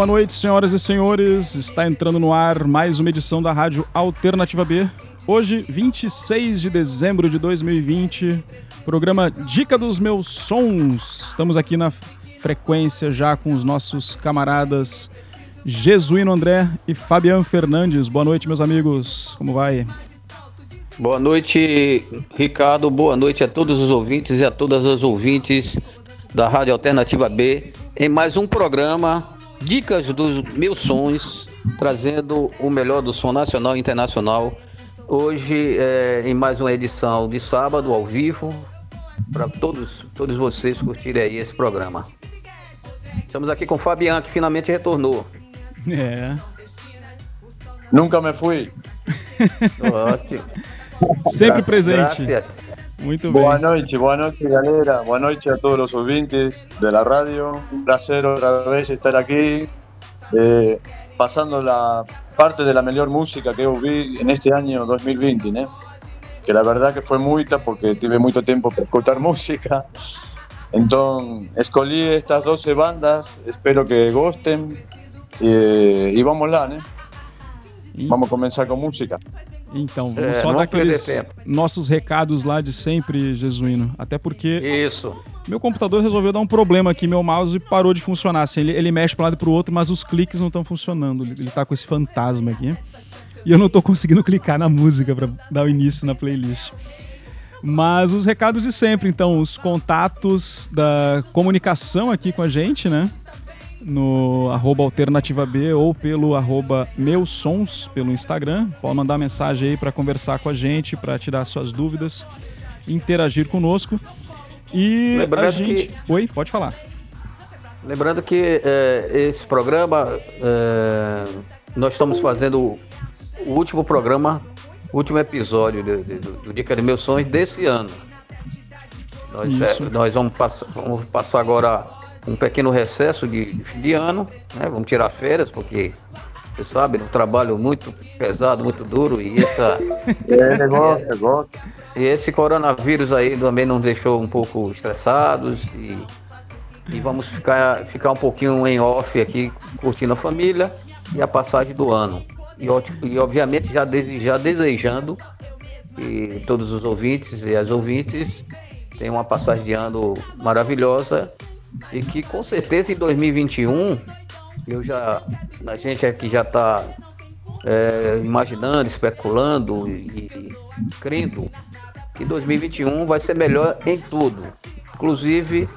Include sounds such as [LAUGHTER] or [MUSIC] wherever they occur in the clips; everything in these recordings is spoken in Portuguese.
Boa noite, senhoras e senhores. Está entrando no ar mais uma edição da Rádio Alternativa B. Hoje, 26 de dezembro de 2020, programa Dica dos Meus Sons. Estamos aqui na frequência já com os nossos camaradas Jesuíno André e Fabiano Fernandes. Boa noite, meus amigos. Como vai? Boa noite, Ricardo. Boa noite a todos os ouvintes e a todas as ouvintes da Rádio Alternativa B em mais um programa Dicas dos Meus Sons, trazendo o melhor do som nacional e internacional. Hoje, é, em mais uma edição de sábado, ao vivo, para todos, todos vocês curtirem aí esse programa. Estamos aqui com o Fabian, que finalmente retornou. É. Nunca me fui. [LAUGHS] Ótimo. Sempre presente. Gracias. Muito bem. Boa noite, boa noite, galera. Boa noite a todos los ouvintes de la radio. Un placer otra vez estar aquí, eh, pasando la parte de la mejor música que vi en este año 2020, né? Que la verdad que fue muita porque tive muito tempo para escutar [LAUGHS] música. Então, escolhi estas 12 bandas, espero que gostem e, e vamos lá, né? Vamos começar com música. Então, vamos É, só dar aqueles nossos recados lá de sempre, Jesuíno. Até porque Isso. meu computador resolveu dar um problema aqui, meu mouse parou de funcionar. Assim, ele, ele mexe para um lado e pro outro, mas os cliques não estão funcionando. Ele, ele tá com esse fantasma aqui. E eu não tô conseguindo [LAUGHS] clicar na música para dar o início na playlist. Mas os recados de sempre, então, os contatos da comunicação aqui com a gente, né? No arroba alternativa B ou pelo arroba meus sons pelo Instagram. Pode mandar mensagem aí para conversar com a gente, para tirar suas dúvidas, interagir conosco. E a Lembrando gente. que- Oi, pode falar. Lembrando que é, esse programa, é, nós estamos fazendo o último programa, o último episódio de- do, do Dica de Meus Sonhos desse ano. Nós, é, nós vamos, passar, vamos passar agora um pequeno recesso de, de ano, né? vamos tirar férias, porque você sabe, um trabalho muito pesado, muito duro, e essa, [LAUGHS] É, gosto, gosto. e esse coronavírus aí também nos deixou um pouco estressados e, e vamos ficar, ficar um pouquinho em off aqui, curtindo a família e a passagem do ano. E, ótimo- e obviamente já, dese- já desejando que todos os ouvintes e as ouvintes tenham uma passagem de ano maravilhosa e que com certeza em 2021 eu já a gente aqui já está imaginando, especulando e, e crendo que 2021 vai ser melhor em tudo, inclusive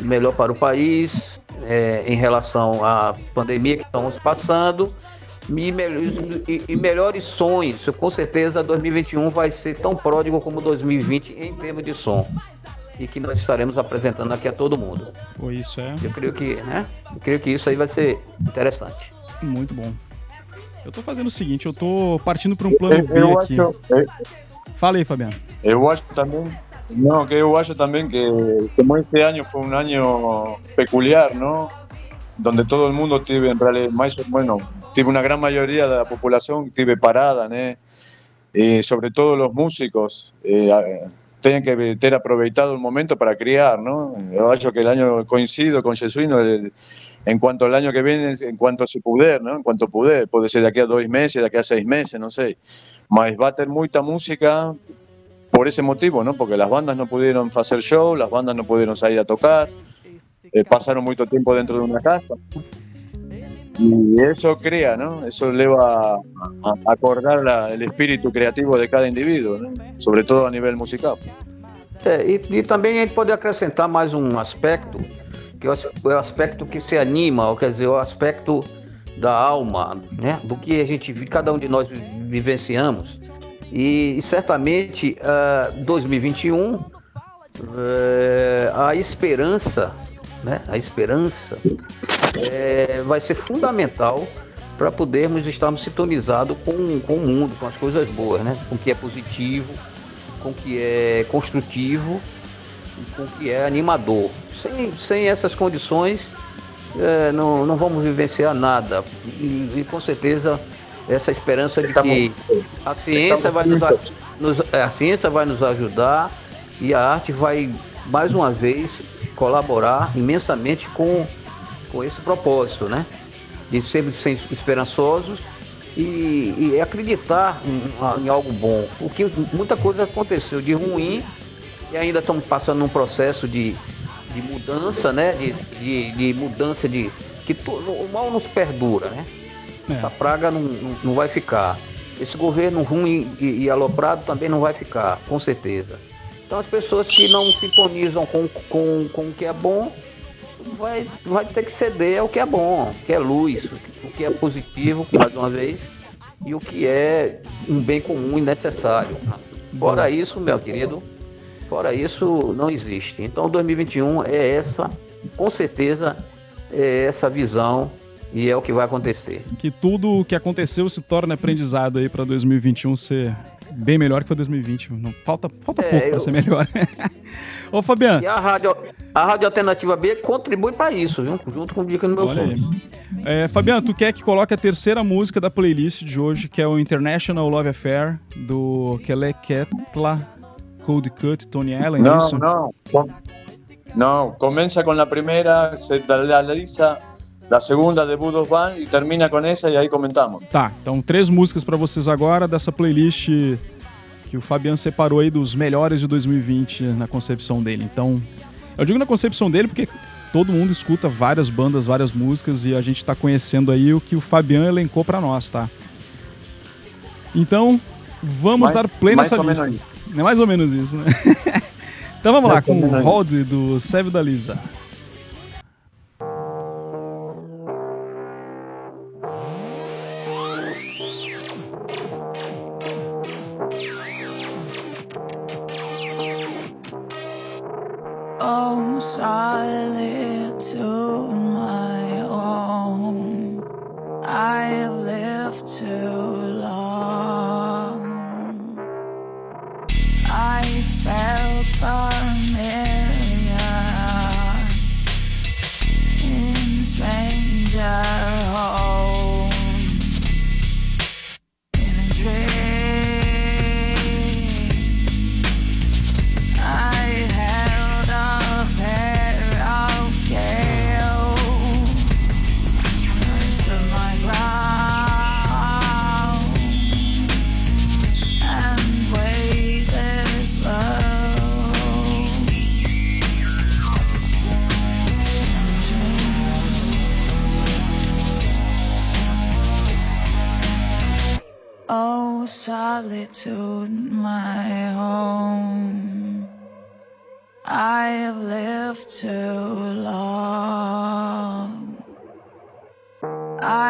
melhor para o país eh, em relação à pandemia que estamos passando e, e- e melhores sonhos. Com certeza 2021 vai ser tão pródigo como 2020 em termos de som e que nós estaremos apresentando aqui a todo mundo. Pô, isso é Eu creio que, né? Eu creio que isso aí vai ser interessante. muito bom. Eu tô fazendo o seguinte, eu tô partindo para um plano Eu, B eu aqui. acho, eu, Fala aí, Fabiano. eu acho também, no, que eu acho también que como este año fue un año peculiar, ¿no? Donde todo el mundo tiene, en realidad, más, bueno, tiene una gran mayoría de la población tiene parada, ¿no? Y sobre todo los músicos eh, tienen que ter aproveitado el momento para criar, ¿no? Yo que el año coincido con Jesuino el- en cuanto al año que viene, en cuanto se puder, ¿no? En cuanto puder, puede ser de aquí a dos meses, de aquí a seis meses, no sé. Mas va a tener mucha música por ese motivo, ¿no? Porque las bandas no pudieron hacer show, las bandas no pudieron salir a tocar, eh, pasaron mucho tiempo dentro de una casa. Y eso crea, ¿no? Eso eleva a, acordar la- el espíritu creativo de cada individuo, ¿no? Sobre todo a nivel musical. É, e, e também a gente pode acrescentar mais um aspecto, que é o as- o aspecto que se anima, ou quer dizer, o aspecto da alma, né? Do que a gente, cada um de nós vi- vivenciamos. E, e certamente, ah, 2021, eh, a esperança, né? A esperança eh, vai ser fundamental para podermos estarmos sintonizados com, com o mundo, com as coisas boas, né? Com o que é positivo, com o que é construtivo e com o que é animador. Sem, sem essas condições, eh, não, não vamos vivenciar nada. E, e com certeza essa esperança de que a ciência vai nos, nos- é, a ciência vai nos ajudar e a arte vai mais uma vez colaborar imensamente com, com esse propósito, né? de sermos esperançosos e, e acreditar em, em, algo bom. Porque muita coisa aconteceu de ruim e ainda estamos passando num processo de, de mudança, né? De, de, de mudança de. que to, o mal nos perdura, né? É. Essa praga não, não, não, vai ficar. Esse governo ruim e, e aloprado também não vai ficar, com certeza. Então as pessoas que não sintonizam com, com, com o que é bom vai, vai ter que ceder ao que é bom, o que é luz, o que é positivo, mais uma vez, e o que é um bem comum e necessário. Fora isso, meu querido, fora isso não existe. Então 2021 é essa, com certeza, é essa visão e é o que vai acontecer. Que tudo o que aconteceu se torne aprendizado aí para 2021 ser bem melhor que foi 2020. Não, falta falta é, pouco eu... para ser melhor. [LAUGHS] Ô, Fabiano. E a rádio, a rádio Alternativa B contribui para isso, viu? Junto com o Dica no meu som. É, Fabiano, tu quer que coloque a terceira música da playlist de hoje, que é o International Love Affair, do Keleketla Cold Cut, Tony Allen, não, é isso? Não, não. Começa com a primeira, se lisa da segunda de Budos Van e termina com essa e aí comentamos. Tá, então três músicas para vocês agora dessa playlist que o Fabiano separou aí dos melhores de 2020 na concepção dele. Então, eu digo na concepção dele porque todo mundo escuta várias bandas, várias músicas e a gente está conhecendo aí o que o Fabiano elencou para nós, tá? Então, vamos mais, dar play nessa lista. É mais ou menos isso, né? [LAUGHS] então vamos lá, com o Rod do Sérgio da Lisa.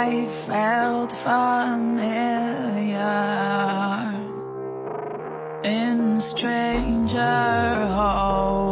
I felt familiar in stranger home.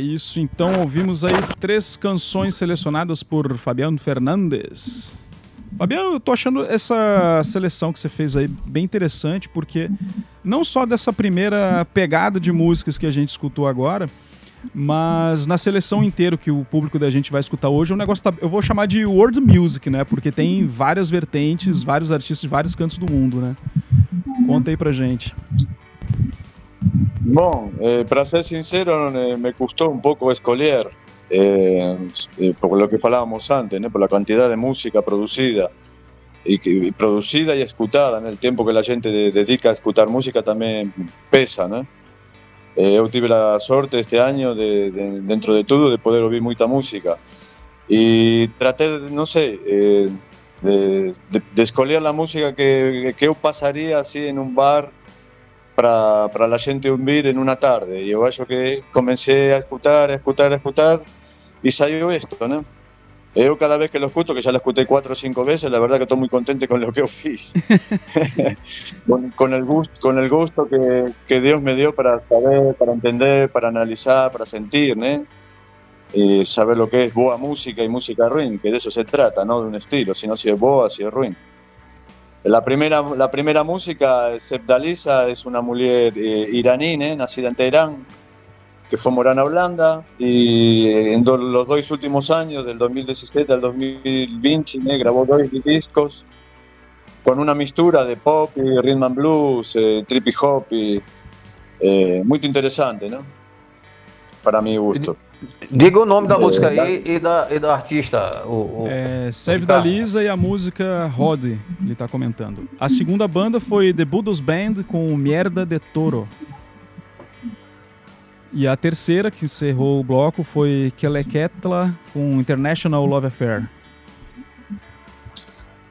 Isso, então ouvimos aí três canções selecionadas por Fabiano Fernandes. Fabiano, eu tô achando essa seleção que você fez aí bem interessante, porque não só dessa primeira pegada de músicas que a gente escutou agora, mas na seleção inteira que o público da gente vai escutar hoje, o negócio tá, eu vou chamar de world music, né? Porque tem várias vertentes, vários artistas de vários cantos do mundo, né? Conta aí pra gente. Bom, eh, para ser sincero, eh, me costó un poco escolher, eh, eh, por lo que falábamos antes, ¿no? por la cantidad de música producida y, y producida y escutada, en el tiempo que la gente de- dedica a escuchar música también pesa, ¿no? Eh, eu tive este año, de, de- dentro de todo, de poder oír mucha música. Y traté, de, no sé, eh, de, de, de música que, que pasaría así en un bar para, para la gente ouvir en una tarde. Y yo acho que comencé a escuchar, a escuchar, a escuchar y salió esto, ¿no? Eu cada vez que lo escucho, que ya lo escuché cuatro o cinco veces, la verdad que estoy muy contento con lo que yo fiz. [LAUGHS] con, con el gusto, con el gusto que, que Dios me dio para saber, para entender, para analizar, para sentir, ¿no? Y saber lo que es boa música y música ruin, que de eso se trata, no de un estilo, sino si es boa, si es ruin. La primera, la primera música, Sepdalisa, es una mujer eh, iraní, ¿eh? nacida en Teherán, que fue Morana Blanda, y en do- los dos últimos años, del 2017 al 2020, né, grabó dos discos con una mistura de pop y rhythm and blues, eh, trippy hop, y, eh, muy interesante, ¿no? Para mi gusto. Diga o nome da É, música da- aí e da, e da artista. O, o- É, Save da Lisa e a música Rod, ele tá comentando. A segunda banda foi The Budos Band com Mierda de Toro. E a terceira, que encerrou o bloco, foi Keleketla com International Love Affair.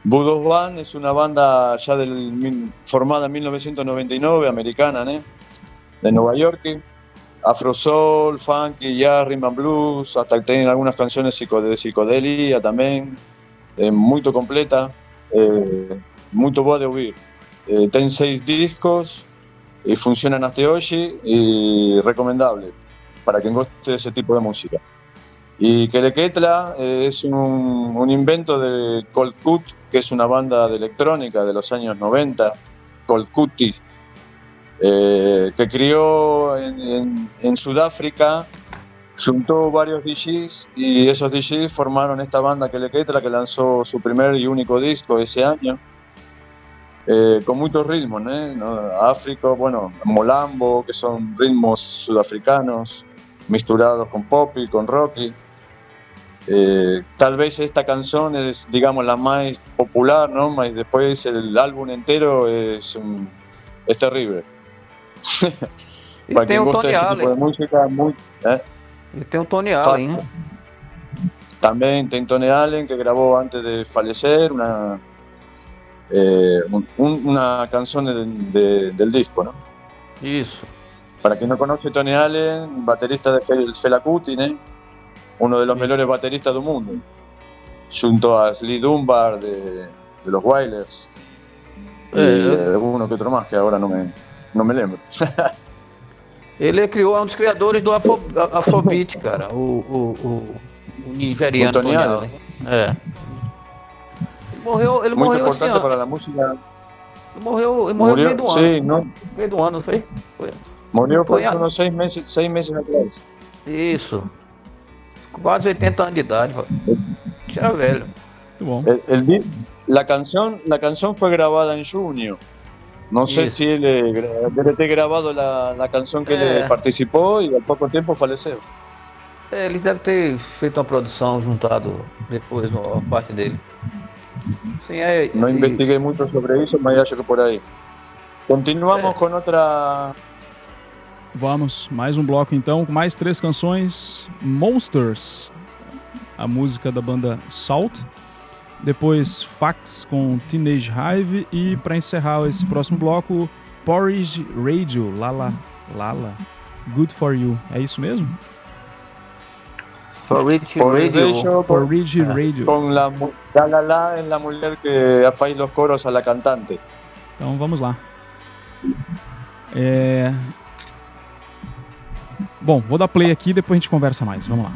Budos Band es una banda ya del, formada en 1999, americana, ¿no? de Nueva York. Afro soul, funky, jazz, rhythm and blues, hasta que tienen algunas canciones de psicodelia también. Eh, muy completa, eh, muy boa de oír. Eh, seis discos y funcionan hasta hoy y recomendable para quien guste ese tipo de música. Y Keleketla eh, es un, invento de Cold Cut, que es una banda de electrónica de los años 90, Cold Cutie, eh, que crió en, en- en Sudáfrica, juntó varios DJs y esos DJs formaron esta banda Keleketla que lanzó su primer y único disco ese año. eh, con muchos ritmos, ¿eh? ¿no? Áfrico, bueno, molambo, que son ritmos sudafricanos, misturados con pop y con rocky. Eh, tal vez esta canción es, digamos, la más popular, ¿no? Mas después el álbum entero es, es terrible. E [LAUGHS] Para tem o Tony tipo Allen. música, muy, ¿eh? E tem o Tony Fato. Allen. né? También tem Tony Allen, que grabó antes de fallecer una, eh, un- un- una canción de- de- del disco, ¿no? Isso. Para quien no conoce Tony Allen, baterista de Fel- Fela Kuti, ¿eh? uno de los mejores bateristas del mundo, junto a Slee Dunbar de, de los Wailers y É, alguno que otro más que ahora no me, no me lembro. [LAUGHS] ele criou, é um dos criadores do Afro, Afrobeat, cara. O, o, o, o nigeriano O Tony Tony Allen. Allen. É. Ele morreu, ele Muy morreu importante ano. para la música. Ele morreu, ele morreu no meio do ano. sí, no, No meio do ano, não foi? Foi. murió por Foi a- unos seis meses, seis meses atrás. Isso. Quase 80 anos de idade. Já velho. Muito bom. El- el di- la, canción, la canción fue grabada en junio. No sé Yes. si él eh, debe ter grabado la, la canción que Eh. él participó y al poco tiempo falleció. É, ele deve ter feito uma produção juntado depois a parte dele. Sim, é. No e- investigué mucho sobre eso, me hallo que por ahí. Continuamos Eh. con otra. Vamos, mais um bloco então, com mais três canções. Monsters, a música da banda Salt. Depois Fax com Teenage Hive. E para encerrar esse próximo bloco, Porridge Radio, Lala, Lala, Good For You. É isso mesmo? For Rich Por Radio. Porridge Radio. con la. La La La es la mujer que faz los coros a la cantante. Então vamos lá. É... Bom, vou dar play aqui e depois a gente conversa mais. Vamos lá.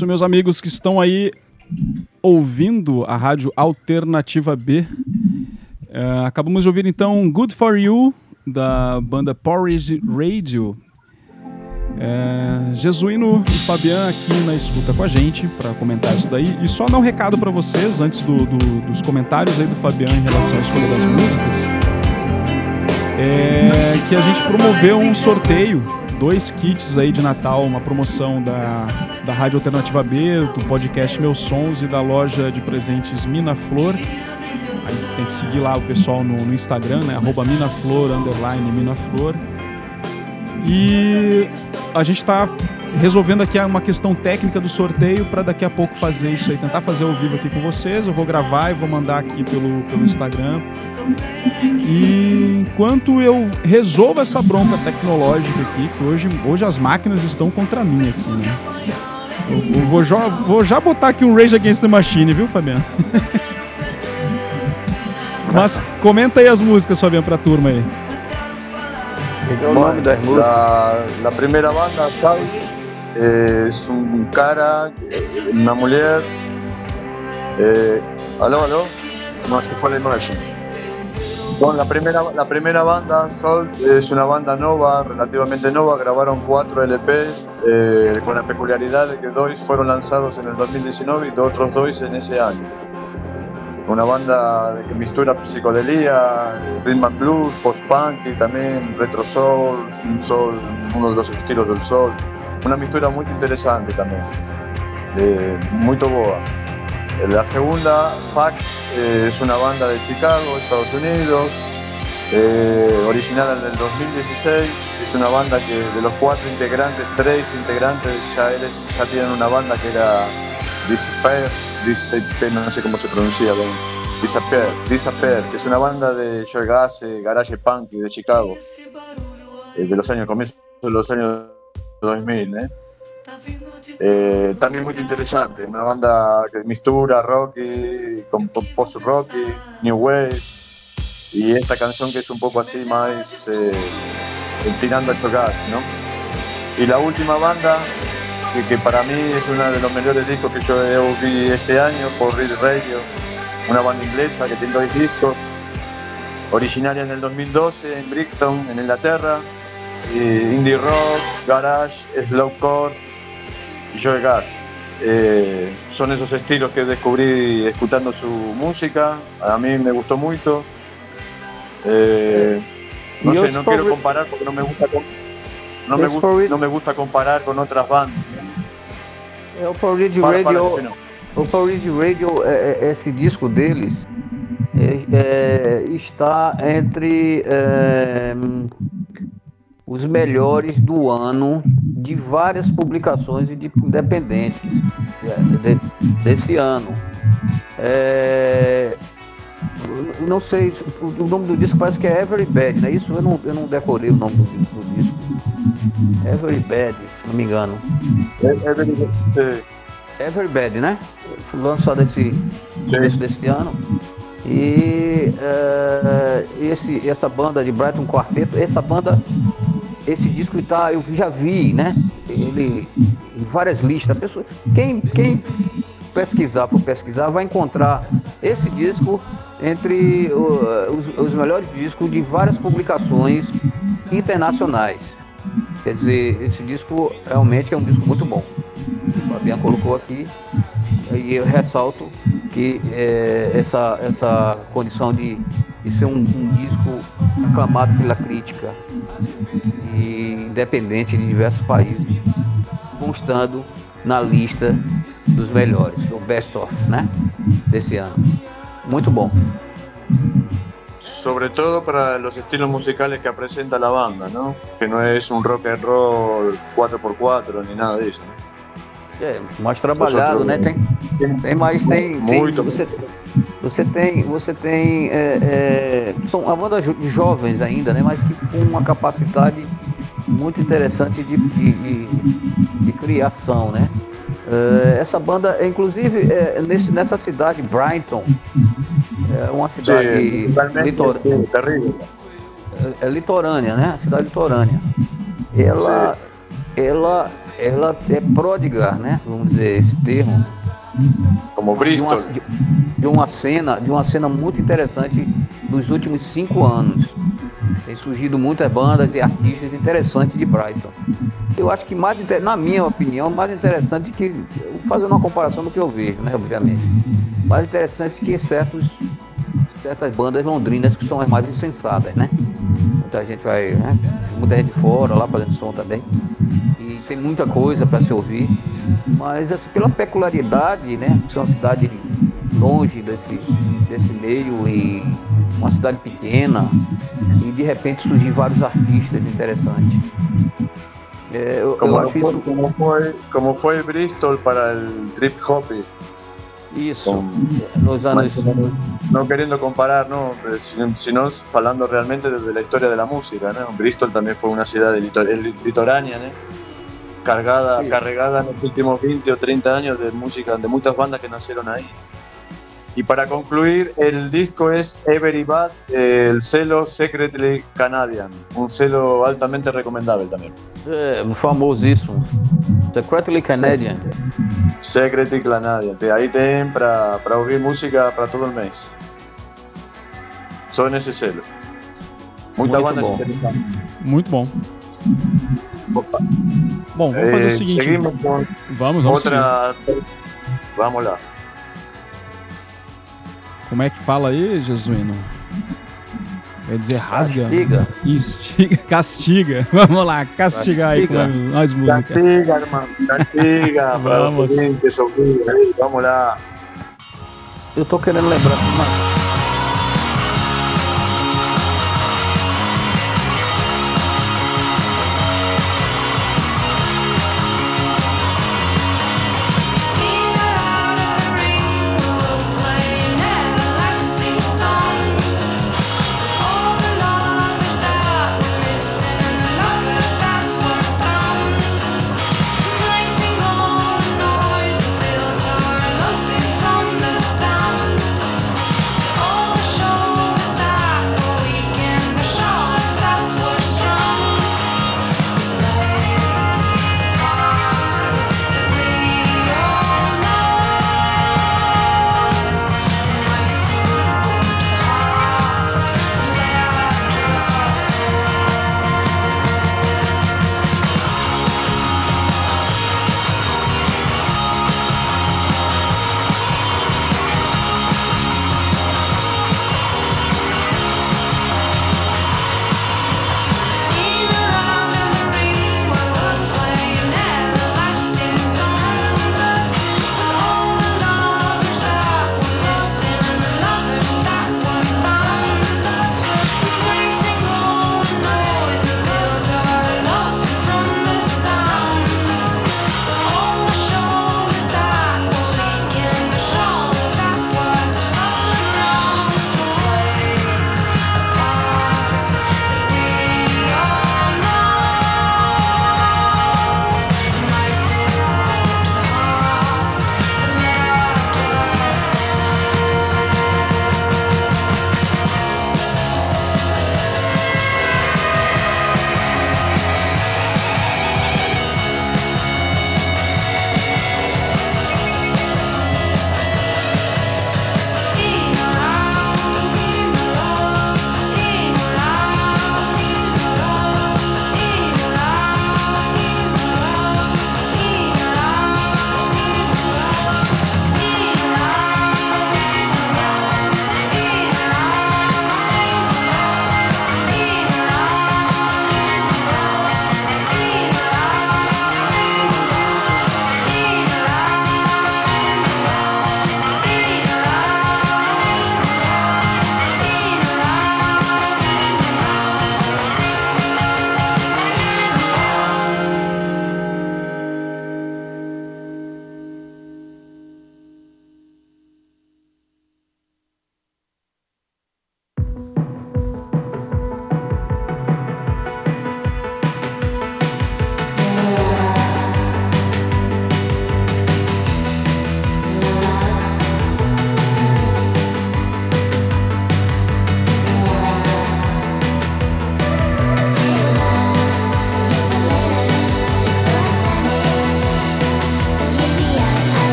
Isso, meus amigos que estão aí ouvindo a rádio Alternativa B. É, acabamos de ouvir então Good For You, da banda Porridge Radio. É, Jesuíno e Fabian aqui na escuta com a gente para comentar isso daí. E só dar um recado para vocês antes do- do- dos comentários aí do Fabian em relação à escolha das músicas. É que a gente promoveu um sorteio, dois kits aí de Natal, uma promoção da, da Rádio Alternativa B, do podcast Meus Sons e da loja de presentes Mina Flor. Aí você tem que seguir lá o pessoal no, no Instagram, né? Arroba Minaflor, underline Minaflor. E a gente está resolvendo aqui uma questão técnica do sorteio para daqui a pouco fazer isso aí, tentar fazer ao vivo aqui com vocês. Eu vou gravar e vou mandar aqui pelo, pelo Instagram. E enquanto eu resolvo essa bronca tecnológica aqui, que hoje, hoje as máquinas estão contra mim aqui, né? Eu, eu vou, já, vou já botar aqui um Rage Against the Machine, viu, Fabiano? [LAUGHS] Mas comenta aí as músicas, Fabiano, pra turma aí. O nome das músicas. La, la primera banda, Sal, eh, es un cara, una mujer. Eh, aló, aló, no se fue la imagen. Bueno, la primera, la primera banda, Sol, es una banda nova, relativamente nova. Grabaron cuatro LPs eh, con la peculiaridad de que dos fueron lanzados en el 2019 y otros dos en ese año. Una banda de que mistura psicodelia, rhythm and blues, post-punk y también retro soul, un soul, uno de los estilos del soul. Una mistura muy interesante también, muy boa. La segunda, Facts, eh, es una banda de Chicago, Estados Unidos, eh, original en el 2016. Es una banda que de los cuatro integrantes, tres integrantes ya, eres- ya tienen una banda que era Disappear, Disappear, no sé cómo se pronuncia, bien. Disappear, Disappear, que es una banda de Joy Gas, garage punk de Chicago, eh, de los años, comienzo de los años 2000, ¿eh? Eh, también muy interesante, una banda que mistura rock y- con po- post-rock, new wave, y esta canción que es un poco así más eh, tirando al tocar, ¿no? Y la última banda, que, para mí es uno de los mejores discos que yo ouvido este año por Real Radio, una banda inglesa que tiene dos discos, originaria en el 2012 en Brighton, en Inglaterra, y indie rock, garage, slowcore y Joe Gas. Eh, son esos estilos que descubrí escuchando su música, a mí me gustó mucho. Eh, no sé, no quiero comparar porque no me gusta no me, Os gu- favori- no me gusta comparar con otras bandas. É o Power Radio Fala, fala, Radio. O é, esse disco deles é, é, está entre é, os melhores do ano de várias publicações de- independentes é, de- desse ano. É, não sei, o, nome do disco parece que é Every Bad, não é isso? Eu não, eu não decorei o nome do, do disco. Every Bad, se não me engano. É verdade. É, né? Foi lançado esse começo desse ano. E eh, esse, essa banda de Brighton Quarteto, essa banda, esse disco tá, eu já vi, né? Ele em várias listas. Pessoa, quem, quem pesquisar, for pesquisar, vai encontrar esse disco entre uh, os, os melhores discos de várias publicações internacionais. Quer dizer, esse disco realmente é um disco muito bom. O Fabian colocou aqui e eu ressalto que eh, essa, essa condição de, de ser um, um disco aclamado pela crítica e independente de diversos países, constando na lista dos melhores, do best of, né? Desse ano. Muito bom. sobre todo para los estilos musicales que presenta la banda, ¿no? Que no es un rock and roll 4x4 ni nada de eso. ¿no? É, mais trabalhado, né? Tem, tem mais, tem. tem- Muito. você, você tem. Você tem. é, é, são uma banda de jovens ainda, né? Mas que com uma capacidade muito interessante de, de, de- de criação, né? É, essa banda, é, inclusive, é, nesse, nessa cidade, Brighton, é uma cidade Sí, totalmente litor- sí, terrible. é, é litorânea, né? Cidade litorânea. Ela, ela, ela é pródiga, né? Vamos dizer esse termo. Como De uma, Bristol. De, uma cena, de uma cena muito interessante dos últimos cinco anos. Tem surgido muitas bandas e artistas interessantes de Brighton. Eu acho que mais, na minha opinião, mais interessante que fazendo uma comparação do que eu vejo, né? Obviamente, mais interessante que certos certas bandas londrinas que são as mais insensadas, né? Muita gente vai, né? muita gente fora lá fazendo som também. E tem muita coisa para se ouvir. Mas assim, pela peculiaridade, né? ser uma cidade longe desse, desse meio e uma cidade pequena e de repente surgir vários artistas interessantes. É, eu, eu Como, acho fue, isso, como, fue, como fue Bristol para el trip hop. isso com- nos anos. No queriendo comparar, ¿no? Sino, hablando realmente de la historia de la música, ¿no? Bristol también fue una ciudad litor- litoránea, ¿no? Cargada, Sí. cargada en los últimos 20 o 30 años de música, de muchas bandas que nacieron ahí. Y para concluir, el disco es Every Bad, eh, el celo Secretly Canadian, un celo altamente recomendable también. É, famosíssimo. Secretly Canadian. Secretly Canadian, de ahí tienen para, para oír música para todo el mes. Son ese celo. Muchas Muito bandas bom. interesantes. Muito bom. Bom, vamos fazer Eh, o seguinte. Seguimos Vamos, vamos seguir. otra. Vamos lá. Como é que fala aí, Jesuíno? Vai dizer rasga? Castiga. [LAUGHS] Castiga. Vamos lá, castigar aí com Castiga. nós música. Castiga, hermano. Castiga [LAUGHS] Vamos. ouvir. Vamos lá. Eu tô querendo lembrar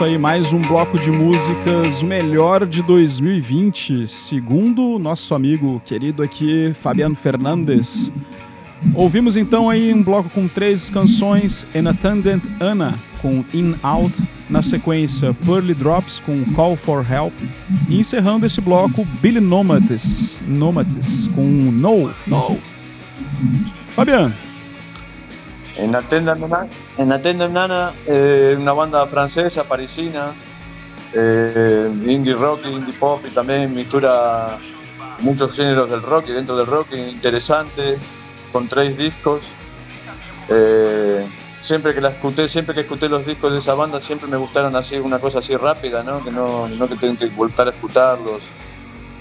isso aí, mais um bloco de músicas, o melhor de 2020, segundo nosso amigo querido aqui, Fabiano Fernandes. Ouvimos então aí um bloco com três canções, An Attendant Anna com In Out, na sequência Pearly Drops com Call for Help e encerrando esse bloco Billy Nomates, Nomates com No, No. Fabiano, En Attendant Nana, en Attendant Nana eh, una banda francesa, parisina, eh, indie rock, indie pop y también mistura muchos géneros del rock y dentro del rock interesante, con tres discos. Eh, siempre que la escuché, siempre que escuché los discos de esa banda, siempre me gustaron así, una cosa así rápida, ¿no? Que no, no que tengo que volver a escucharlos.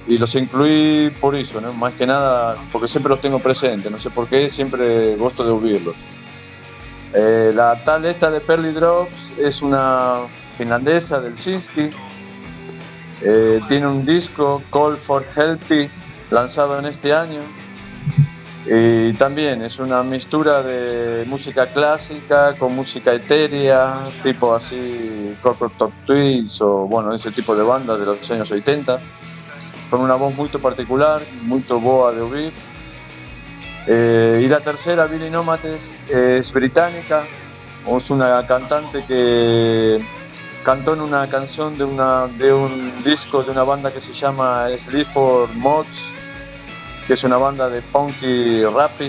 Y los incluí por eso, ¿no? Más que nada, porque siempre los tengo presentes, no sé por qué, siempre gusto de oírlos. Eh, la tal esta de Pearly Drops es una finlandesa del Sinsky. Eh, tiene un disco, Call for Helpy, lanzado en este año. Y también es una mixtura de música clásica con música etérea, tipo así Corporate Top Twins o bueno, ese tipo de bandas de los años 80, con una voz muy particular, muy boa de oír. Eh, y la tercera, Billy Nomates, es británica, es una cantante que cantó en una canción de, una, de un disco de una banda que se llama Sleep for Mods, que es una banda de punky rap,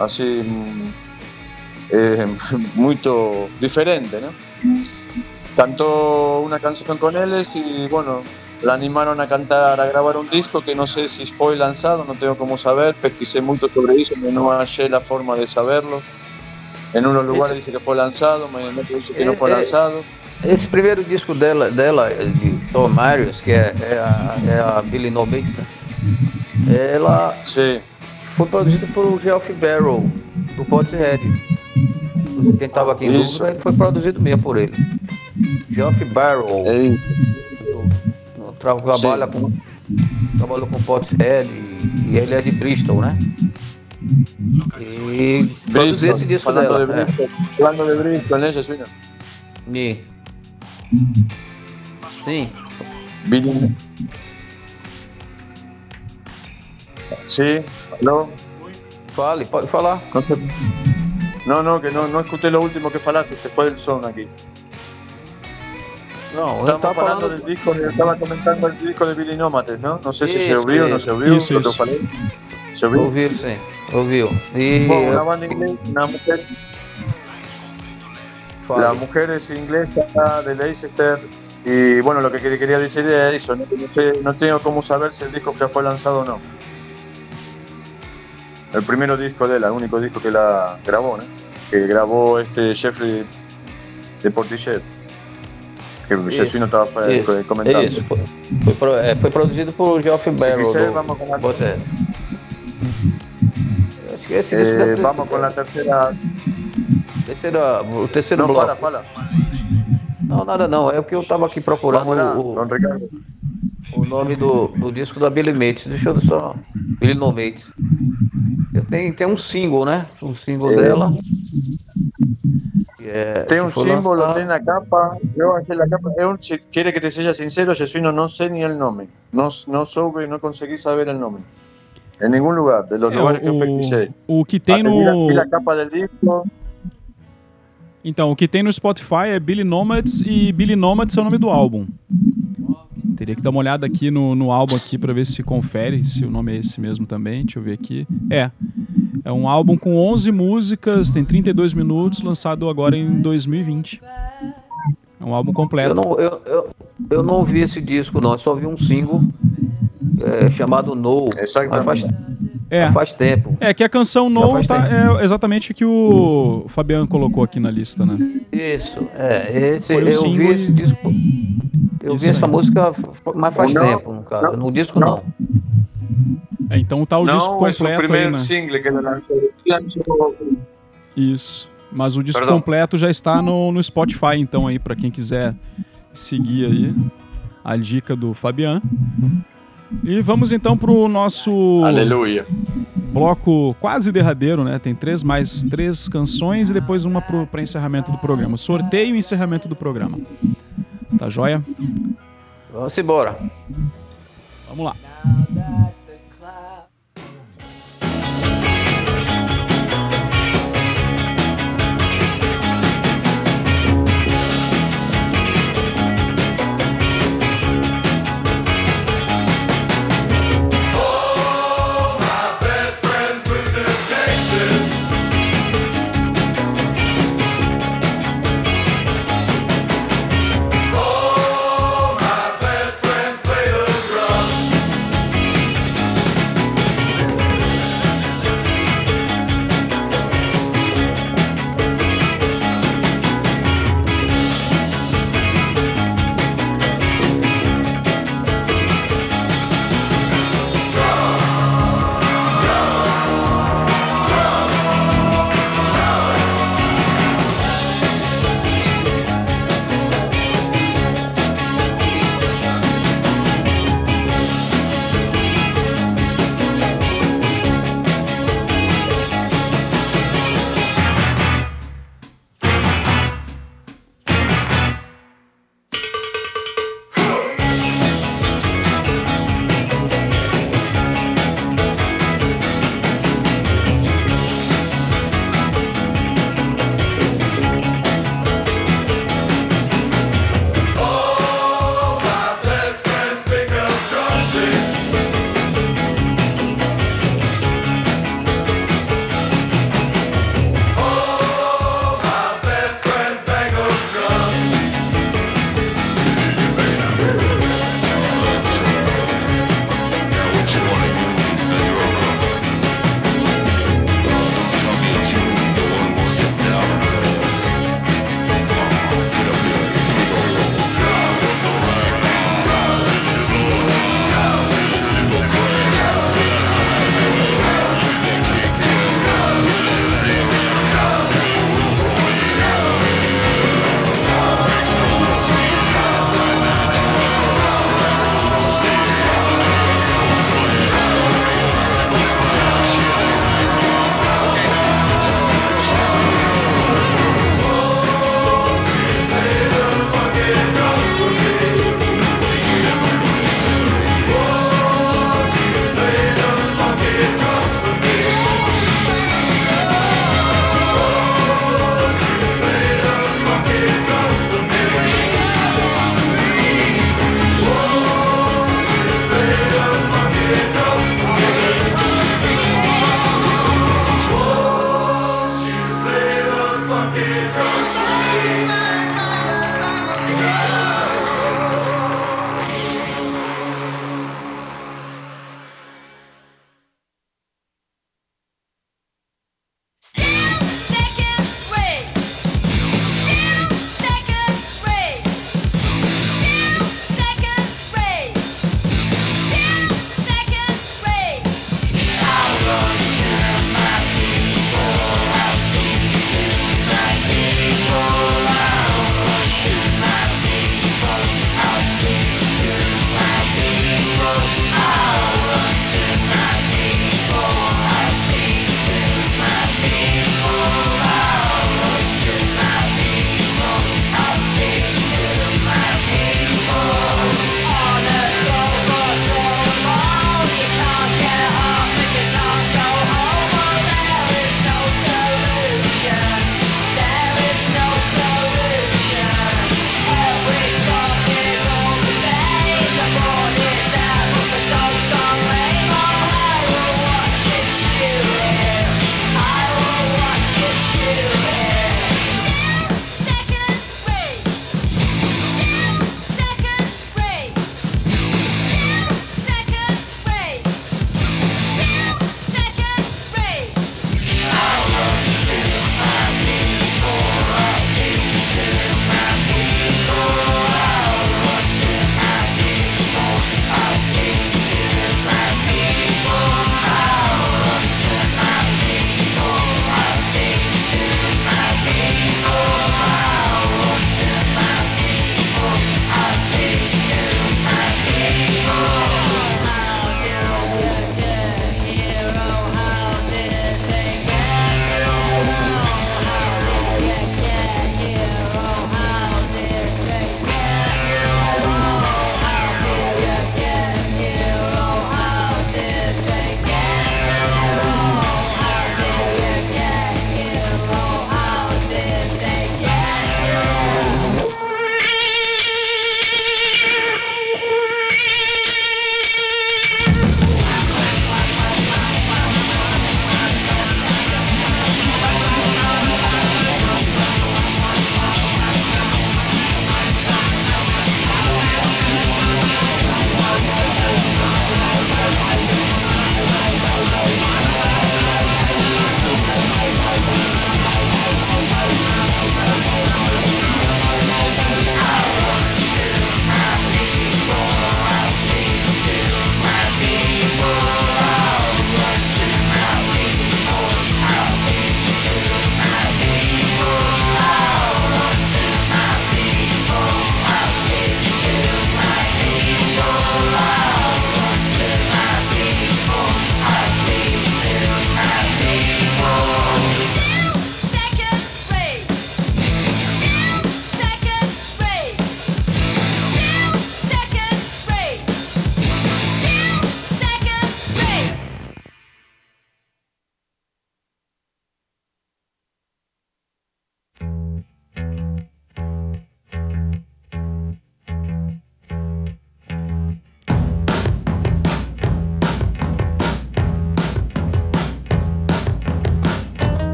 así mm, eh, [LAUGHS] muy diferente, ¿no? Cantó una canción con ellos y bueno, la animaron a cantar, a grabar un disco que no sé si fue lanzado, no tengo cómo saber, pesquisé mucho sobre eso, pero no hallé la forma de saberlo. En unos lugares dice que fue lanzado, mas en otros dice que no fue Eh, eh, lanzado. Esse primeiro disco dela, dela de Tom Marius, que é, é a, é a Billy No Mix, ela Sí, foi produzido por Geoff Barrow, do Portishead. Quem tava aqui em Isso. dúvida, foi produzido mesmo por ele. Geoff Barrow. É tra- trabalha com trabalhou com Portishead e, e ele é de Bristol, né? E produziu esse disco Falando dela. de Bristol, Falando de Bristol, né, Jesuíno? É. E- Sim, Billy. Sí, aló. fale, pode falar. No, no, que no, no escuché lo último que falaste, se fue el son aquí. Eu Estamos hablando del disco, estaba comentando el disco de Billy Nómates, ¿no? No sé si se Isso, ouviu o no se ouviu, isso, lo que eu isso. falei. Se ouviu? Ouviu, sim, ouviu. E Bom, banda inglesa, una mujer, fale. la mujer es inglesa de Leicester y bueno, lo que quer- quería decir era eso, no, no sé- no tengo cómo saber si el disco ya fue lanzado o no. El primer disco de él, el único disco que la grabó, ¿no? Que grabó este Jeffrey de Portichet. Que Isso, Jeffrey no estaba fa- isso, co- comentando. Isso, foi, foi, pro- é, foi produzido por Geoff Barrow. quiser, do vamos com a-. Acho que esse Eh, vamos con la tercera. terceira, o terceiro No, bloco. fala, fala. Não, nada não. É porque eu tava aqui procurando Vamos lá, o, don Ricardo. O nome do, do disco da Billy Mates. Deixa eu só. Billy No Mates. Eu tenho, tem um single, né? Um single É. dela. É, Tem foi símbolo, lançado. tem na capa. Eu achei la capa. É um, si quiere que te seja sincero, Jesuino, no sé ni el nombre. No, no soube, no conseguí saber el nombre. En ningún lugar, de los É, lugares que eu o, pesquisei. o que tem Até vi no. capa del disco. Então, o que tem no Spotify é Billy Nomads e Billy Nomads é o nome do álbum. Teria que dar uma olhada aqui no, no álbum aqui pra ver se confere se o nome é esse mesmo também. Deixa eu ver aqui. É. É um álbum com 11 músicas, tem 32 minutos, lançado agora em 2020. É um álbum Eu completo. não, eu, eu, eu não ouvi esse disco, não. Eu só vi um single é, chamado No. Mas faz, Exatamente. É. faz tempo. É que a canção No faz tá, é exatamente o que o Fabiano colocou aqui na lista, né? Isso, é. Esse, Foi o eu single vi esse disco. Eu Isso vi essa aí. música, mas faz Não, tempo, no caso. não, no disco não. não. É, então tá o disco No, es su completo aí, primer né? single que. Isso. Mas o disco Perdão. completo já está no, no Spotify, então, aí, pra quem quiser seguir aí a dica do Fabian. E vamos então pro nosso Aleluya. bloco quase derradeiro, né? Tem três mais três canções e depois uma pro, pra encerramento do programa. Sorteio e encerramento do programa. Tá joia? Vamos embora. Vamos lá.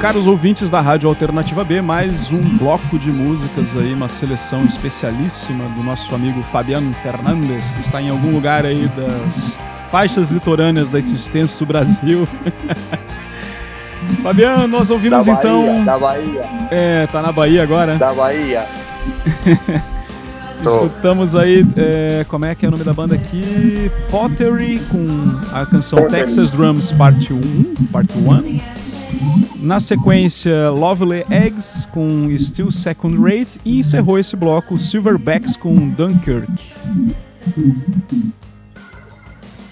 Caros ouvintes da Rádio Alternativa B, mais um bloco de músicas aí, uma seleção especialíssima do nosso amigo Fabiano Fernandes, que está em algum lugar aí das faixas litorâneas desse extenso Brasil. [LAUGHS] Fabiano, nós ouvimos da Bahia, então. Da Bahia, É, tá na Bahia agora. da Bahia. [LAUGHS] Escutamos aí, é, como é que é o nome da banda aqui? Pottery com a canção Pottery. Texas Drums Parte 1, Parte 1. Na sequência, Lovely Eggs com Still Second Rate e encerrou esse bloco Silverbacks com Dunkirk.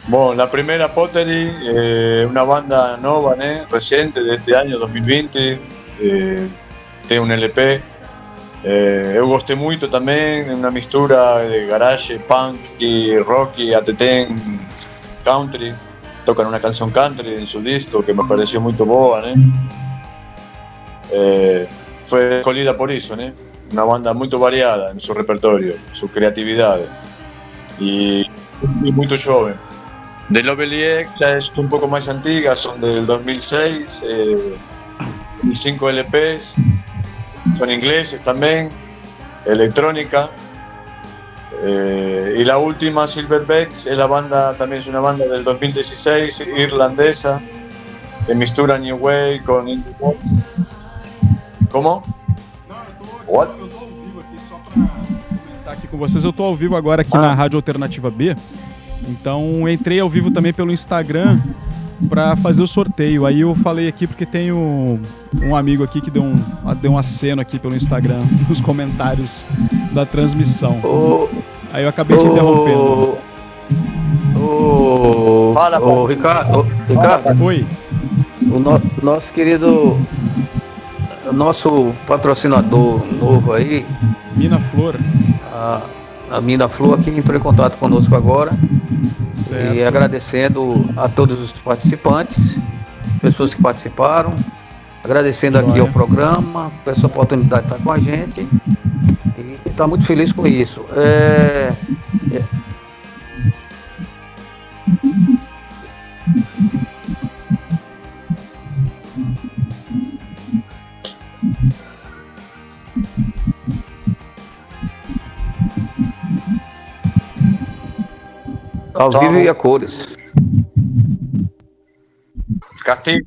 Bueno, la primera Pottery, eh, una banda nova, né? reciente de este año 2020, eh, tem um LP. Eh, eu gostei muito também, é uma mistura de garage, punk, rock, até tem country. Tocan una canción country en su disco que me pareció muy boa, né? Eh, fue escolhida por isso, né? Una banda muy variada en su repertorio, su creatividad y, y muy joven. De Lovely Egg ya es un poco más antigua, son del 2006, eh, y 5 LPs, son ingleses también, electrónica. Eh, y la última, Silverbacks, es la banda, también es una banda del 2016, irlandesa, que mistura New Wave con indie pop. ¿Cómo? What? Tá aqui com vocês, eu tô ao vivo agora aqui Ah. na Rádio Alternativa B. Então entrei ao vivo também pelo Instagram pra fazer o sorteio. Aí eu falei aqui porque tem um, um amigo aqui que deu um, deu um aceno aqui pelo Instagram [LAUGHS] nos comentários da transmissão. Ô, Aí eu acabei te interrompendo. ô, Fala, Paulo. Ricardo, ô, Ricardo, Oi. o no- nosso querido, nosso patrocinador novo aí, Mina Flor. a a Mina Flor aqui entrou em contato conosco agora. Certo. E agradecendo a todos os participantes, pessoas que participaram, agradecendo aqui Joia. ao programa por essa oportunidade de estar com a gente e está muito feliz com isso. É, ao vivo e a cores. Castillo.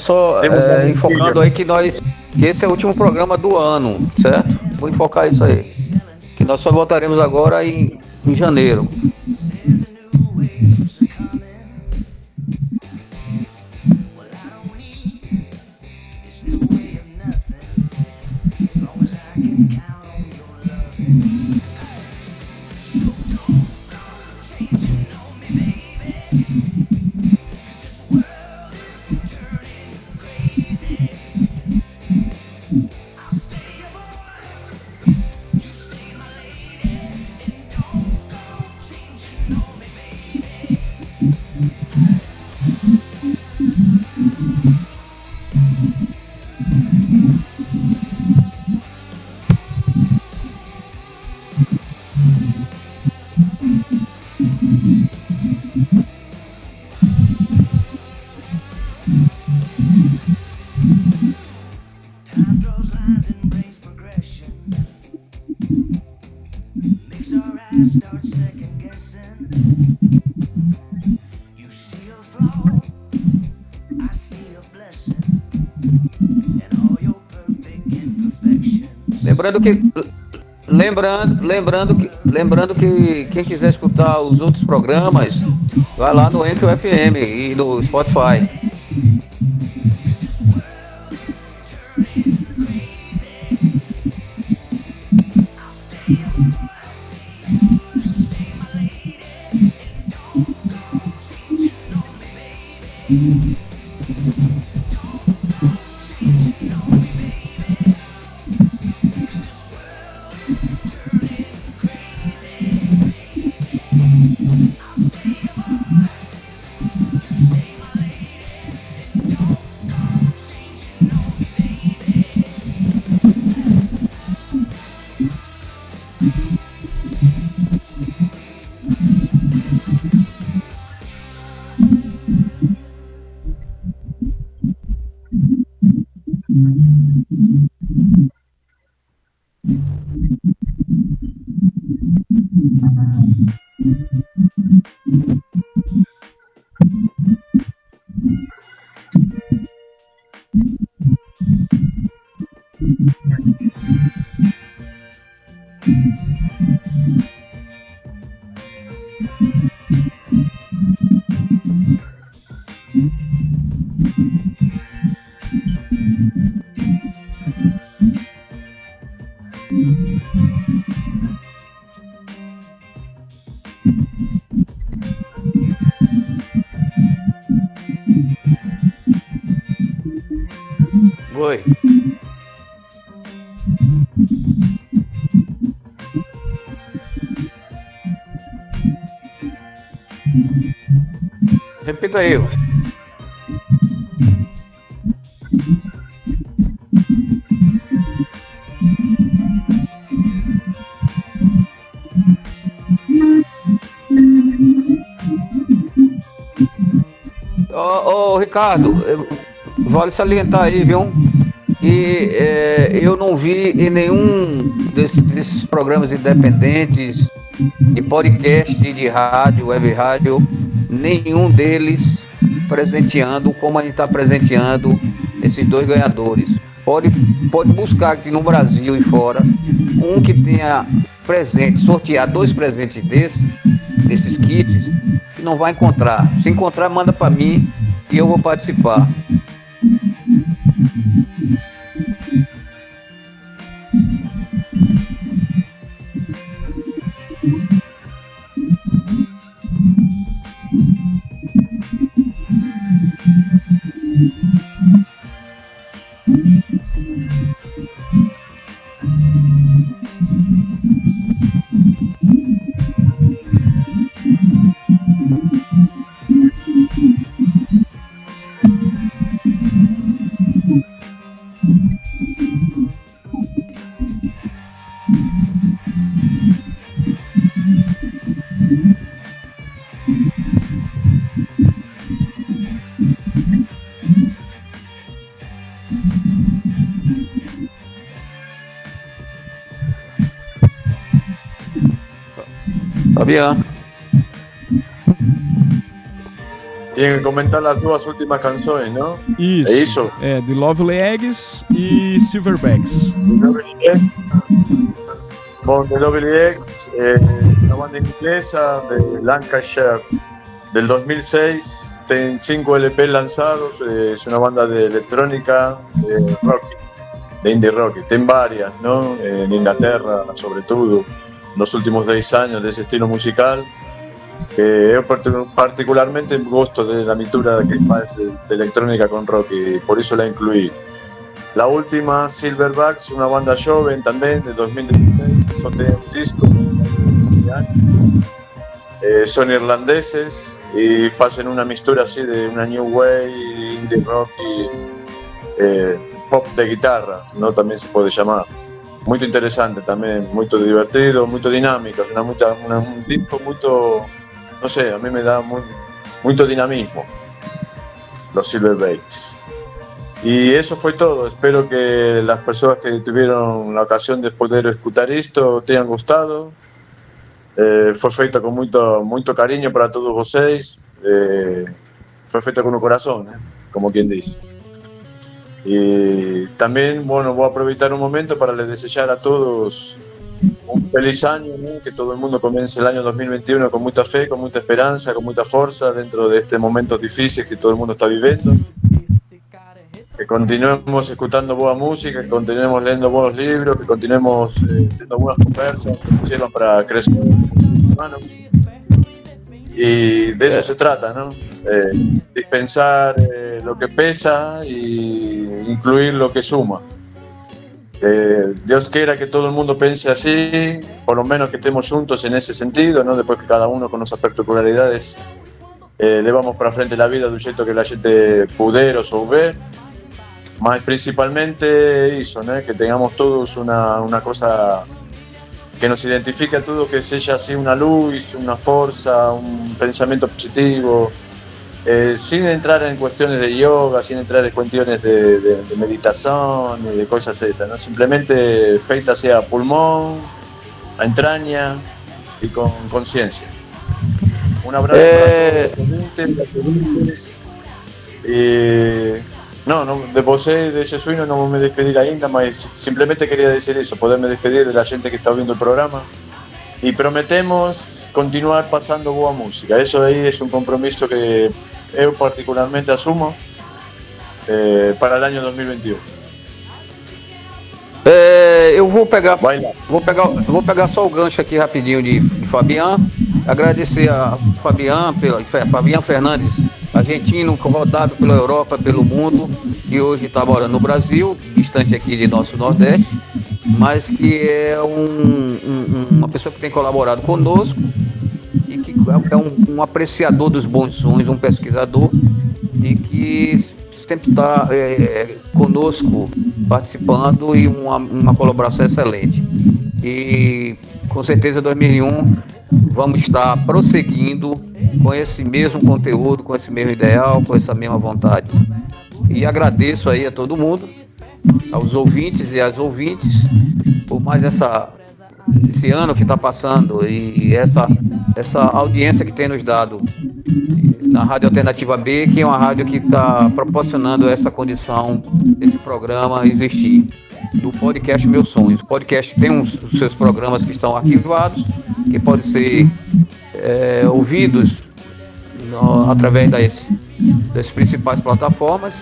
só é, enfocando aí que nós. Que esse é o último programa do ano, certo? Vou enfocar isso aí. Que nós só voltaremos agora em, em janeiro. Lembrando que lembrando, lembrando que lembrando que quem quiser escutar os outros programas, vai lá no Entre FM e no Spotify. Oi. Repita aí. o Ô, Ricardo, vale salientar aí, viu? E eh, eu não vi em nenhum desse- desses programas independentes, de podcast, de rádio, web rádio, nenhum deles presenteando como a gente está presenteando esses dois ganhadores. Pode, pode buscar aqui no Brasil e fora um que tenha presente, sortear dois presentes desses, desses kits, que não vai encontrar. Se encontrar, manda para mim e eu vou participar. Fabián. Tienen que comentar las dos últimas canciones, ¿no? Isso. É isso? É, The Lovely Eggs e Silverbacks. Lovely Egg. Con The Lovely Egg, eh, una banda inglesa de Lancashire del 2006. Tienen cinco LP lanzados. eh, es una banda de electrónica, de rock, de indie rock. Tienen varias, ¿no? Eh, en Inglaterra, sobre todo, los últimos 10 años de ese estilo musical. que partic- particularmente gosto de la mistura que faz de, de electrónica con rock y por eso la incluí. La última, Silverbacks, una banda joven también de 2016, só tem un disco. Eh, son irlandeses y hacen una mistura así de una new wave, indie rock y eh, pop de guitarras, ¿no? también se puede llamar. Muy interesante también, muy divertido, muy dinámico, una, mucha- una- un disco muy, no sé, a mí me da muy, mucho dinamismo, los Silverbacks. Y eso fue todo. Espero que las personas que tuvieron la ocasión de poder escuchar esto te hayan gustado. Eh, fue feito con mucho, mucho cariño para todos vocês. Eh, fue feito con un corazón, eh, como quien dice. Y también, bueno, voy a aprovechar un momento para les desear a todos un feliz año, ¿no? que todo el mundo comience el año 2021 con mucha fe, con mucha esperanza, con mucha fuerza dentro de este momento difícil que todo el mundo está viviendo. Que continuemos escuchando buena música, que continuemos leyendo buenos libros, que continuemos eh, teniendo buenas conversas que nos sirvan para crecer humanos. Y de eso se trata, ¿no? Eh, dispensar eh, lo que pesa y incluir lo que suma. Eh, Dios quiera que todo el mundo piense así, por lo menos que estemos juntos en ese sentido, ¿no? después que cada uno con nuestras particularidades eh, levamos para frente la vida de un jeito que la gente puder o souber, mas principalmente eso, ¿no? que tengamos todos una, una cosa que nos identifique a todos, que sea así una luz, una fuerza, un pensamiento positivo, eh, sin entrar en cuestiones de yoga, sin entrar en cuestiones de, de- de meditación y de cosas esas, ¿no? simplemente feita sea a pulmón, a entraña y con conciencia. Un abrazo Eh. para todos los no, no, de você, de Jesuino, no me despedir ainda, mas simplemente quería decir eso, poderme despedir de la gente que está viendo el programa. Y prometemos continuar pasando boa música. Eso ahí es un compromiso que yo particularmente asumo eh, para el año 2021. É, eu vou pegar, vou pegar, eu vou pegar só o gancho aqui rapidinho de, de Fabian. Agradecer a Fabian, pela, Fabian Fernandes, argentino, rodado pela Europa, pelo mundo, e hoje está morando no Brasil, distante aqui de nosso Nordeste, mas que é um- um- uma pessoa que tem colaborado conosco e que é um, um apreciador dos bons sons, um pesquisador e que sempre está conosco participando e uma, uma colaboração excelente. E com certeza 2001 vamos estar prosseguindo com esse mesmo conteúdo, com esse mesmo ideal, com essa mesma vontade. E agradeço aí a todo mundo, aos ouvintes e às ouvintes, por mais essa, esse ano que está passando e essa, essa audiência que tem nos dado na Rádio Alternativa B, que é uma rádio que está proporcionando essa condição, esse programa existir. Do podcast Meus Sonhos. O podcast tem uns, os seus programas que estão arquivados, que podem ser é, ouvidos no- através das, das principais plataformas.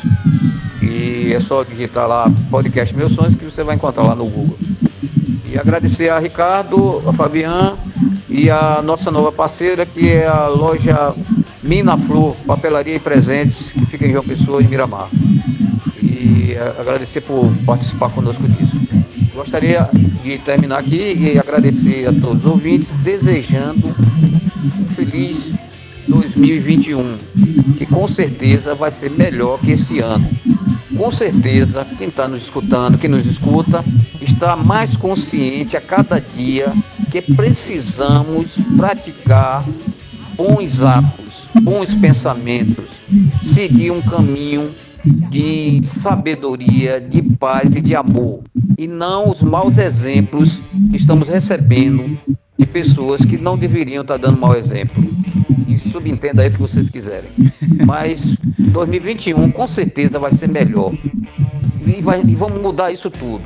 E é só digitar lá podcast Meus Sonhos que você vai encontrar lá no Google. E agradecer a Ricardo, a Fabian e a nossa nova parceira, que é a loja Mina Flor, papelaria e presentes, que fica em João Pessoa, em Miramar. E eh, agradecer por participar conosco disso. Gostaria de terminar aqui e agradecer a todos os ouvintes, desejando um feliz 2021, que com certeza vai ser melhor que esse ano. Com certeza, quem está nos escutando, quem nos escuta, está mais consciente a cada dia que precisamos praticar bons atos, bons pensamentos, seguir um caminho de sabedoria, de paz e de amor, e não os maus exemplos que estamos recebendo de pessoas que não deveriam estar dando mau exemplo. E subentenda aí o que vocês quiserem. Mas 2021 com certeza vai ser melhor. E, vai- e vamos mudar isso tudo.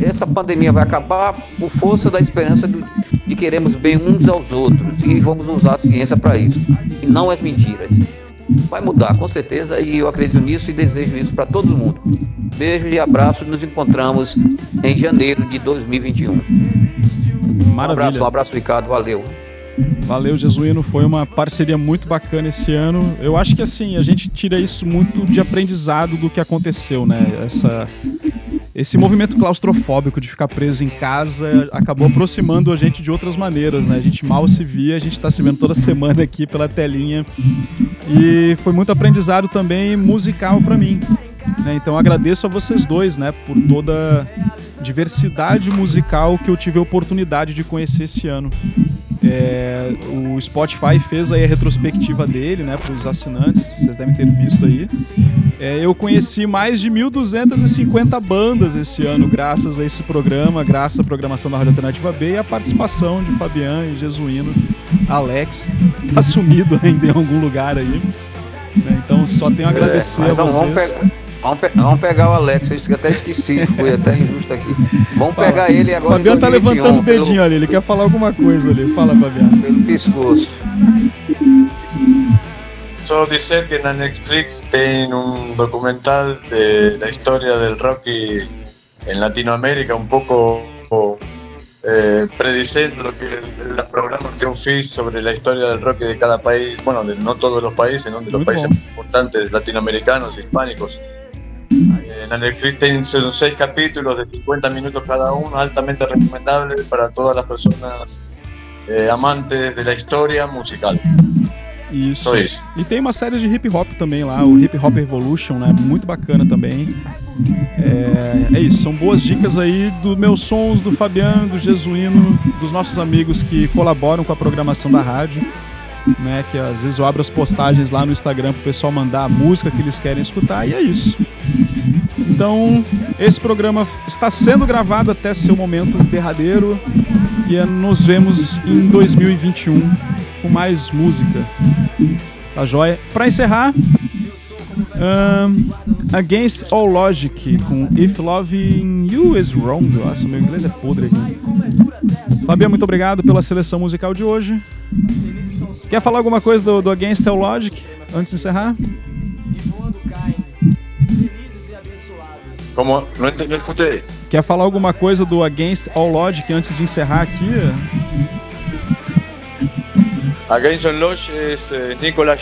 Essa pandemia vai acabar por força da esperança do- de queremos bem uns aos outros. E vamos usar a ciência para isso. E não as mentiras. Vai mudar, com certeza, e eu acredito nisso e desejo isso para todo mundo. Beijo e abraço. Nos encontramos em janeiro de 2021. Um Maravilha. abraço, um abraço, Ricardo. Valeu. Valeu, Jesuíno. Foi uma parceria muito bacana esse ano. Eu acho que assim, a gente tira isso muito de aprendizado do que aconteceu, né? Essa, esse movimento claustrofóbico de ficar preso em casa acabou aproximando a gente de outras maneiras, né? A gente mal se via, a gente tá se vendo toda semana aqui pela telinha. E foi muito aprendizado também musical pra mim. né? Então agradeço a vocês dois, né, por toda diversidade musical que eu tive a oportunidade de conhecer esse ano. É, o Spotify fez aí a retrospectiva dele, né, para os assinantes, vocês devem ter visto aí. É, eu conheci mais de 1.250 bandas esse ano, graças a esse programa, graças à programação da Rádio Alternativa B e a participação de Fabian e Jesuíno. Alex tá sumido [LAUGHS] ainda em algum lugar aí. né, Então só tenho a agradecer É, a mas vamos, vocês. pegar, vamos, pe- vamos pegar o Alex, eu até esqueci, foi até injusto aqui. Vamos pegar ele agora. em Fabian tá 2021, levantando o dedinho ali, ele quer falar alguma coisa ali. Fala, Fabian. Pelo, pelo pescoço. Solo dizer que na Netflix tienen un documental de la historia del rock y en Latinoamérica, un poco eh, prediciendo lo que los programas que fiz sobre la historia del rock de cada país, bueno, de no todos los países, ¿no? de los países más importantes latinoamericanos, hispánicos. En Netflix tienen son seis capítulos de 50 minutos cada uno, altamente recomendable para todas las personas eh, amantes de la historia musical. Isso. Só isso. E tem uma série de hip hop também lá, o Hip Hop Evolution, né? Muito bacana também. É, é isso, são boas dicas aí dos meus sons, do Fabiano, do Jesuíno, dos nossos amigos que colaboram com a programação da rádio. Né, que às vezes eu abro as postagens lá no Instagram pro pessoal mandar a música que eles querem escutar e é isso. Então, esse programa está sendo gravado até seu momento derradeiro e é, nos vemos em 2021 com mais música. Tá joia? Pra encerrar, ahn, Against All Logic com If Loving You Is Wrong. Nossa, meu inglês é podre aqui. Fabiano, muito obrigado pela seleção musical de hoje. Quer falar alguma coisa do, do Against All Logic antes de encerrar? Como no escuché. Quer falar alguma coisa do Against All Logic antes de encerrar aqui? Against All Lodge es eh, Nicolas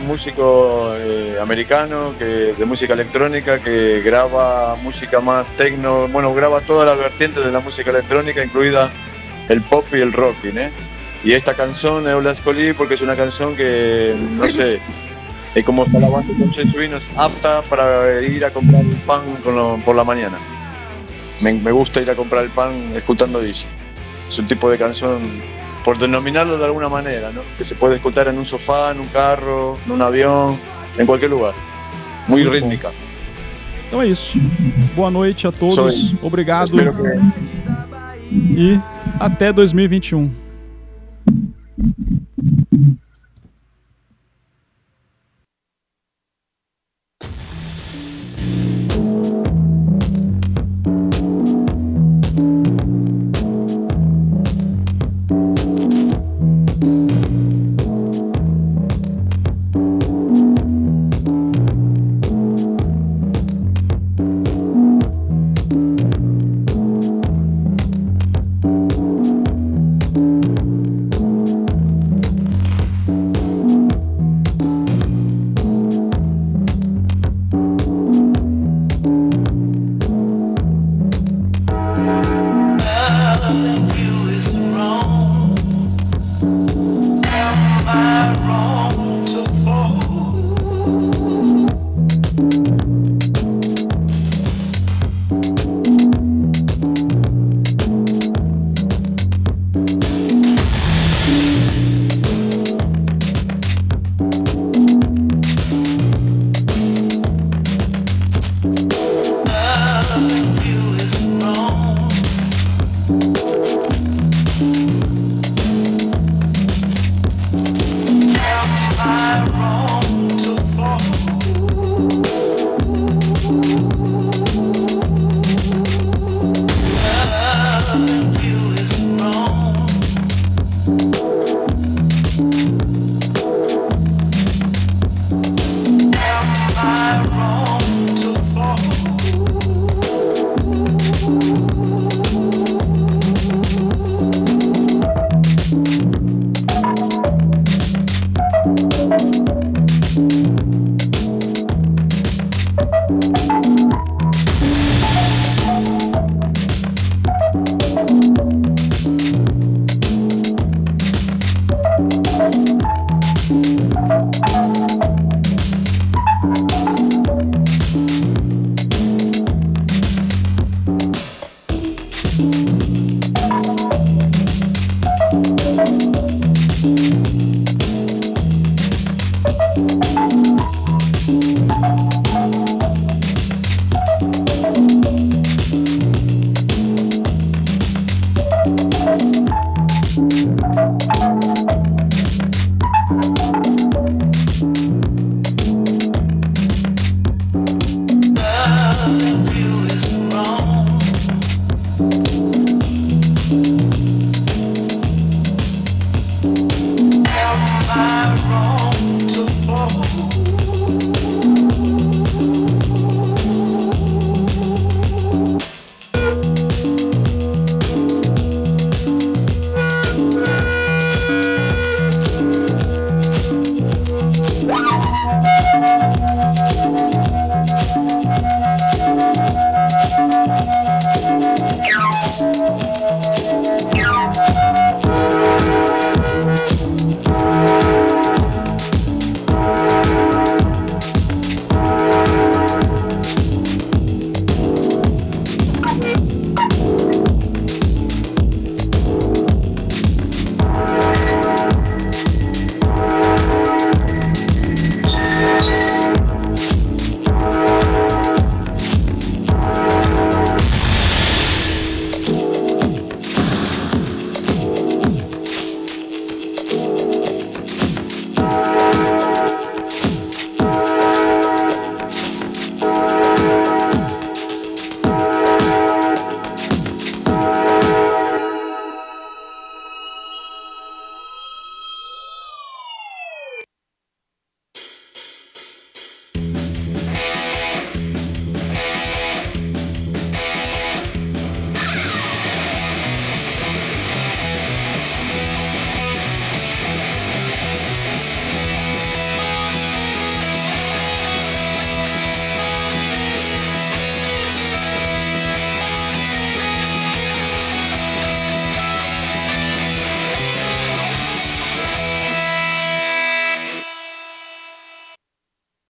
un músico eh, americano que, de música electrónica que graba música más techno, bueno, graba todas las vertientes de la música electrónica, incluida el pop y el rock, ¿eh? Y esta canción la escogí porque es una canción que, no sé, es como está la banda con es apta para ir a comprar el pan con lo- por la mañana. Me, me gusta ir a comprar el pan escuchando eso. Es un tipo de canción por denominarlo de alguna manera, ¿no? Que se puede escuchar en un sofá, en un carro, en un avión, en cualquier lugar. Muy Muito bom. rítmica. Então é isso. Boa noite a todos. Obrigado Espero que e até 2021.